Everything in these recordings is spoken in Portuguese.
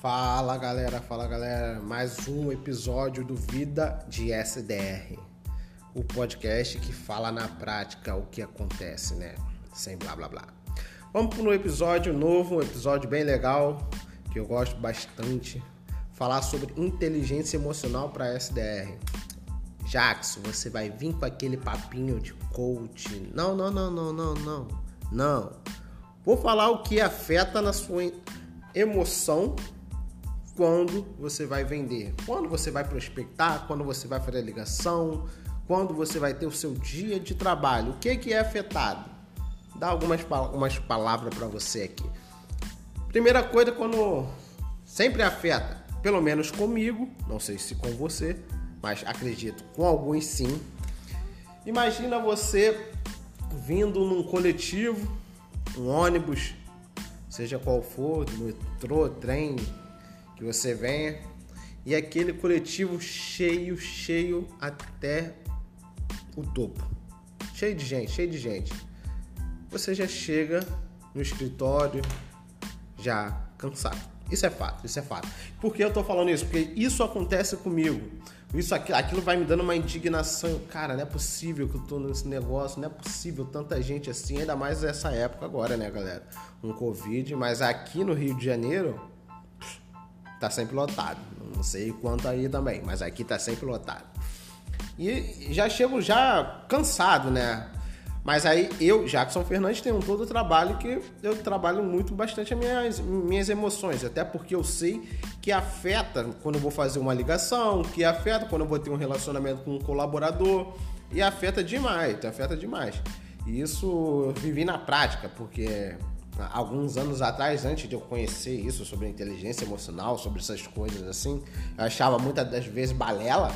Fala galera, fala galera, mais um episódio do Vida de SDR, o podcast que fala na prática o que acontece, né? Sem blá blá blá. Vamos para um episódio novo, um episódio bem legal que eu gosto bastante, falar sobre inteligência emocional para SDR. Jackson, você vai vir com aquele papinho de coach? Não, não, não, não, não, não, não. Vou falar o que afeta na sua emoção quando você vai vender, quando você vai prospectar, quando você vai fazer a ligação, quando você vai ter o seu dia de trabalho. O que, que é afetado? Dá algumas umas palavras para você aqui. Primeira coisa, quando sempre afeta, pelo menos comigo, não sei se com você, mas acredito com alguns sim. Imagina você vindo num coletivo, um ônibus, seja qual for, metrô, trem, que você venha e aquele coletivo cheio, cheio até o topo. Cheio de gente, cheio de gente. Você já chega no escritório já cansado. Isso é fato, isso é fato. Por que eu tô falando isso? Porque isso acontece comigo. Isso aquilo, aquilo vai me dando uma indignação. Cara, não é possível que eu tô nesse negócio, não é possível tanta gente assim, ainda mais nessa época agora, né, galera? Um Covid, mas aqui no Rio de Janeiro, tá sempre lotado. Não sei quanto aí também, mas aqui tá sempre lotado. E já chego já cansado, né? Mas aí eu, Jackson Fernandes, tenho um todo o trabalho que eu trabalho muito bastante as minhas, minhas emoções, até porque eu sei que afeta quando eu vou fazer uma ligação, que afeta quando eu vou ter um relacionamento com um colaborador, e afeta demais, afeta demais. E isso vivi na prática, porque alguns anos atrás, antes de eu conhecer isso sobre inteligência emocional, sobre essas coisas assim, eu achava muitas das vezes balela.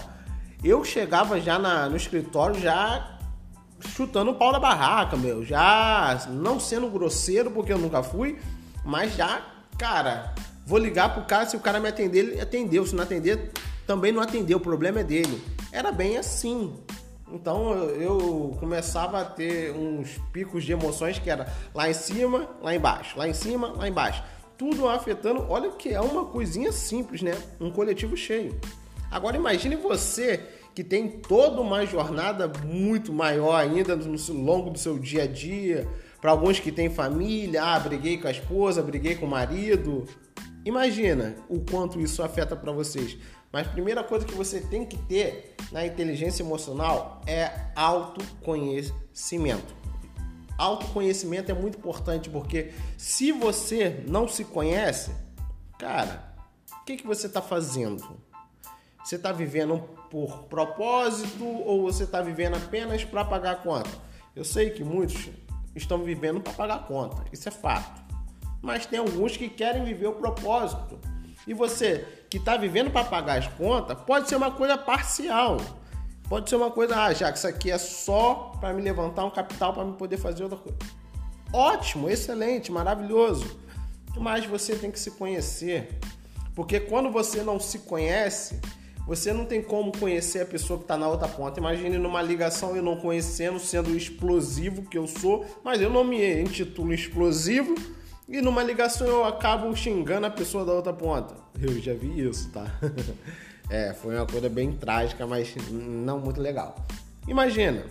Eu chegava já na, no escritório já chutando o pau da barraca, meu, já não sendo grosseiro porque eu nunca fui, mas já, cara, vou ligar pro cara, se o cara me atender, ele atendeu, se não atender, também não atendeu, o problema é dele. Era bem assim. Então eu começava a ter uns picos de emoções que era lá em cima, lá embaixo, lá em cima, lá embaixo. Tudo afetando, olha que é uma coisinha simples, né? Um coletivo cheio. Agora imagine você que tem toda uma jornada muito maior ainda no longo do seu dia a dia. Para alguns que têm família, ah, briguei com a esposa, briguei com o marido. Imagina o quanto isso afeta para vocês. Mas a primeira coisa que você tem que ter na inteligência emocional é autoconhecimento. Autoconhecimento é muito importante porque se você não se conhece, cara, o que, que você está fazendo? Você está vivendo por propósito ou você está vivendo apenas para pagar a conta? Eu sei que muitos estão vivendo para pagar a conta, isso é fato. Mas tem alguns que querem viver o propósito. E você que está vivendo para pagar as contas, pode ser uma coisa parcial. Pode ser uma coisa, ah, já que isso aqui é só para me levantar um capital para me poder fazer outra coisa. Ótimo, excelente, maravilhoso. Mas você tem que se conhecer. Porque quando você não se conhece, você não tem como conhecer a pessoa que está na outra ponta. Imagine numa ligação eu não conhecendo, sendo explosivo que eu sou, mas eu não me intitulo explosivo e numa ligação eu acabo xingando a pessoa da outra ponta. Eu já vi isso, tá? é, foi uma coisa bem trágica, mas não muito legal. Imagina,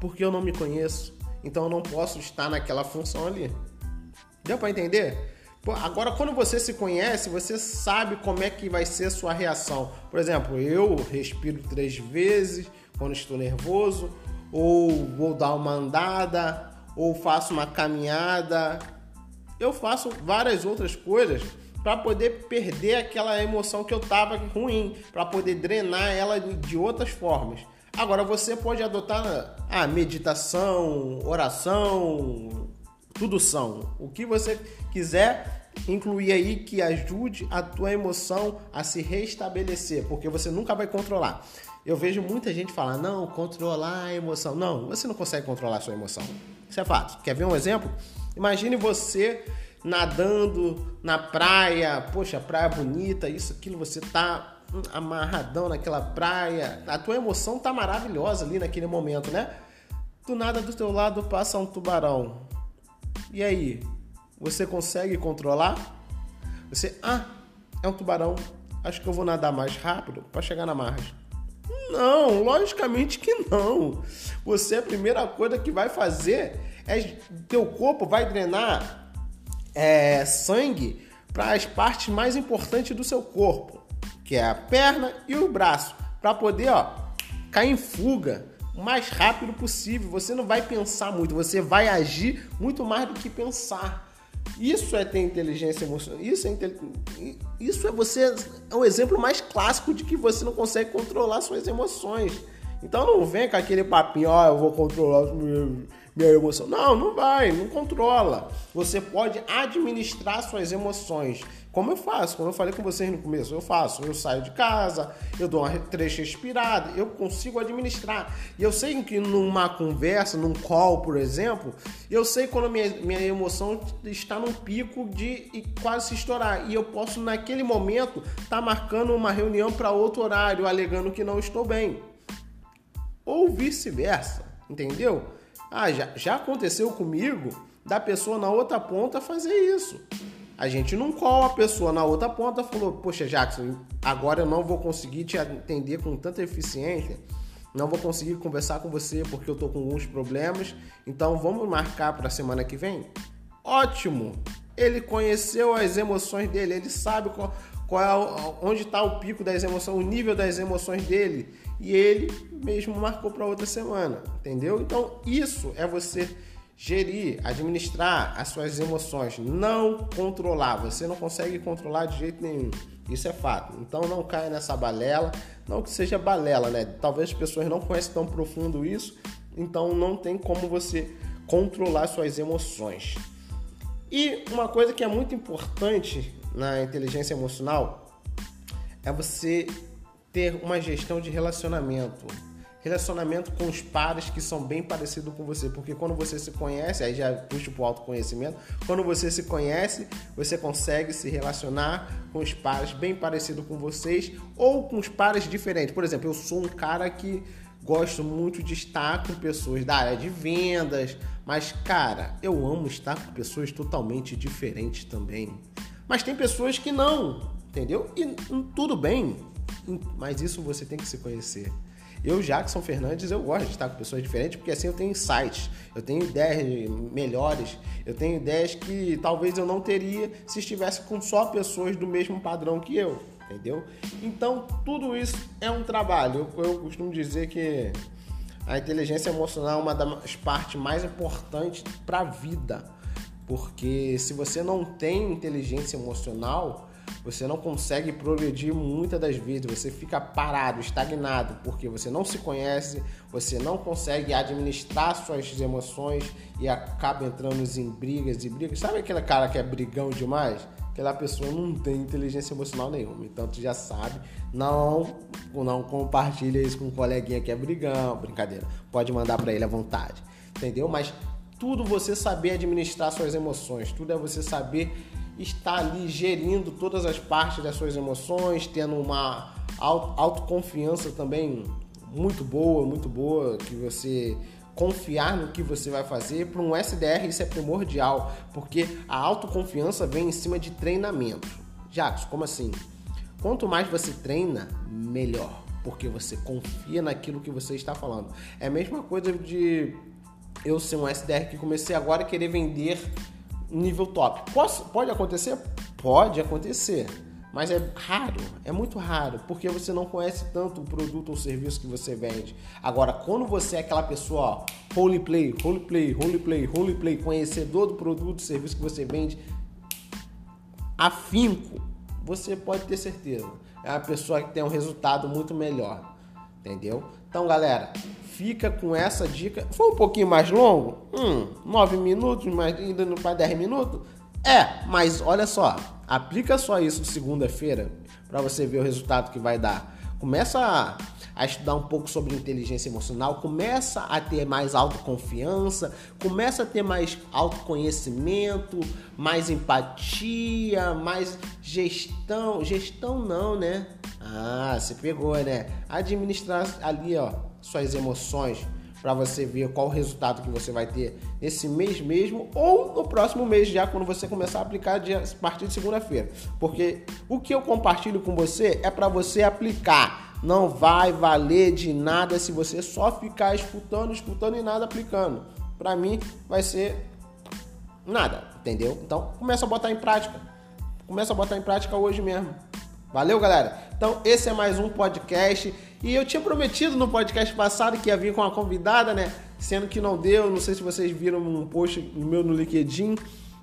porque eu não me conheço, então eu não posso estar naquela função ali. Deu para entender? Agora, quando você se conhece, você sabe como é que vai ser a sua reação. Por exemplo, eu respiro três vezes quando estou nervoso, ou vou dar uma andada, ou faço uma caminhada, eu faço várias outras coisas para poder perder aquela emoção que eu tava ruim, para poder drenar ela de outras formas. Agora você pode adotar a meditação, oração, tudo são. O que você quiser incluir aí que ajude a tua emoção a se restabelecer, porque você nunca vai controlar. Eu vejo muita gente falar: "Não, controlar a emoção". Não, você não consegue controlar a sua emoção. Isso é fato. Quer ver um exemplo? Imagine você nadando na praia, poxa, praia bonita, isso, aquilo, você tá amarradão naquela praia, a tua emoção tá maravilhosa ali naquele momento, né? Do nada do teu lado passa um tubarão. E aí, você consegue controlar? Você, ah, é um tubarão. Acho que eu vou nadar mais rápido para chegar na margem. Não, logicamente que não. Você a primeira coisa que vai fazer é teu corpo vai drenar é, sangue para as partes mais importantes do seu corpo, que é a perna e o braço, para poder ó, cair em fuga o mais rápido possível. Você não vai pensar muito, você vai agir muito mais do que pensar. Isso é ter inteligência emocional. Isso é, isso é você. É o exemplo mais clássico de que você não consegue controlar suas emoções. Então não vem com aquele papinho, ó, oh, eu vou controlar minha emoção. Não, não vai, não controla. Você pode administrar suas emoções. Como eu faço, como eu falei com vocês no começo, eu faço. Eu saio de casa, eu dou uma três respirada, eu consigo administrar. E eu sei que numa conversa, num call, por exemplo, eu sei quando minha, minha emoção está num pico de quase se estourar. E eu posso, naquele momento, estar tá marcando uma reunião para outro horário, alegando que não estou bem. Ou vice-versa, entendeu? Ah, já, já aconteceu comigo da pessoa na outra ponta fazer isso. A gente não cola a pessoa na outra ponta falou: Poxa, Jackson, agora eu não vou conseguir te atender com tanta eficiência, não vou conseguir conversar com você porque eu tô com alguns problemas, então vamos marcar para a semana que vem? Ótimo! Ele conheceu as emoções dele, ele sabe qual, qual é, onde está o pico das emoções, o nível das emoções dele e ele mesmo marcou para outra semana, entendeu? Então isso é você gerir, administrar as suas emoções, não controlar. Você não consegue controlar de jeito nenhum. Isso é fato. Então não caia nessa balela, não que seja balela, né? Talvez as pessoas não conheçam tão profundo isso, então não tem como você controlar suas emoções. E uma coisa que é muito importante na inteligência emocional é você ter uma gestão de relacionamento. Relacionamento com os pares que são bem parecidos com você, porque quando você se conhece, aí já puxa para o autoconhecimento, quando você se conhece, você consegue se relacionar com os pares bem parecidos com vocês ou com os pares diferentes. Por exemplo, eu sou um cara que gosto muito de estar com pessoas da área de vendas, mas cara, eu amo estar com pessoas totalmente diferentes também. Mas tem pessoas que não, entendeu? E tudo bem, mas isso você tem que se conhecer. Eu, Jackson Fernandes, eu gosto de estar com pessoas diferentes porque assim eu tenho insights, eu tenho ideias melhores, eu tenho ideias que talvez eu não teria se estivesse com só pessoas do mesmo padrão que eu, entendeu? Então, tudo isso é um trabalho. Eu, eu costumo dizer que a inteligência emocional é uma das partes mais importantes para a vida, porque se você não tem inteligência emocional, você não consegue progredir muitas das vezes, você fica parado, estagnado, porque você não se conhece, você não consegue administrar suas emoções e acaba entrando em brigas e brigas. Sabe aquele cara que é brigão demais? Aquela pessoa não tem inteligência emocional nenhuma, então tu já sabe, não, não compartilha isso com um coleguinha que é brigão, brincadeira, pode mandar para ele à vontade, entendeu? Mas tudo você saber administrar suas emoções, tudo é você saber está ali gerindo todas as partes das suas emoções, tendo uma autoconfiança também muito boa, muito boa, que você confiar no que você vai fazer. Para um SDR isso é primordial, porque a autoconfiança vem em cima de treinamento. Jacos, como assim? Quanto mais você treina, melhor, porque você confia naquilo que você está falando. É a mesma coisa de eu ser um SDR que comecei agora a querer vender nível top. Posso, pode acontecer? Pode acontecer. Mas é raro, é muito raro, porque você não conhece tanto o produto ou serviço que você vende. Agora, quando você é aquela pessoa, ó, roleplay, roleplay, roleplay, roleplay, conhecedor do produto serviço que você vende, afinco, você pode ter certeza. É uma pessoa que tem um resultado muito melhor. Entendeu? Então, galera, fica com essa dica. Foi um pouquinho mais longo? Hum, 9 minutos, mas ainda não faz 10 minutos? É, mas olha só, aplica só isso segunda-feira para você ver o resultado que vai dar. Começa a, a, estudar um pouco sobre inteligência emocional, começa a ter mais autoconfiança, começa a ter mais autoconhecimento, mais empatia, mais gestão. Gestão não, né? Ah, você pegou, né? Administrar ali, ó, suas emoções, para você ver qual o resultado que você vai ter nesse mês mesmo ou no próximo mês já quando você começar a aplicar a partir de segunda-feira. Porque o que eu compartilho com você é para você aplicar. Não vai valer de nada se você só ficar escutando, escutando e nada aplicando. Para mim vai ser nada, entendeu? Então começa a botar em prática. Começa a botar em prática hoje mesmo. Valeu, galera? Então, esse é mais um podcast. E eu tinha prometido no podcast passado que ia vir com uma convidada, né? Sendo que não deu. Não sei se vocês viram um post meu no LinkedIn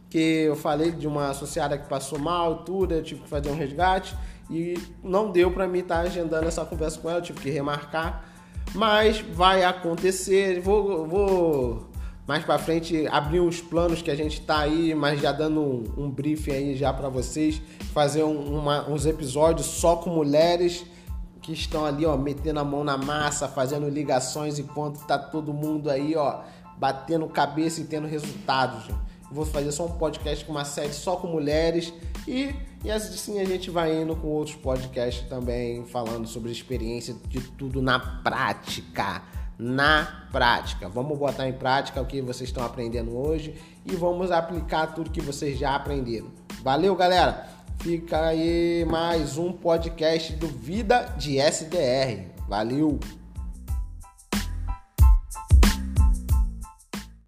que eu falei de uma associada que passou mal, tudo, eu tive que fazer um resgate e não deu para mim estar tá agendando essa conversa com ela, tive que remarcar. Mas vai acontecer. Vou, vou mais para frente abrir os planos que a gente tá aí, mas já dando um, um briefing aí já para vocês, fazer um, uma, uns episódios só com mulheres que estão ali, ó, metendo a mão na massa, fazendo ligações enquanto tá todo mundo aí, ó, batendo cabeça e tendo resultados. Vou fazer só um podcast com uma série só com mulheres e, e assim a gente vai indo com outros podcasts também falando sobre experiência de tudo na prática na prática. Vamos botar em prática o que vocês estão aprendendo hoje e vamos aplicar tudo que vocês já aprenderam. Valeu, galera! Fica aí mais um podcast do Vida de SDR. Valeu!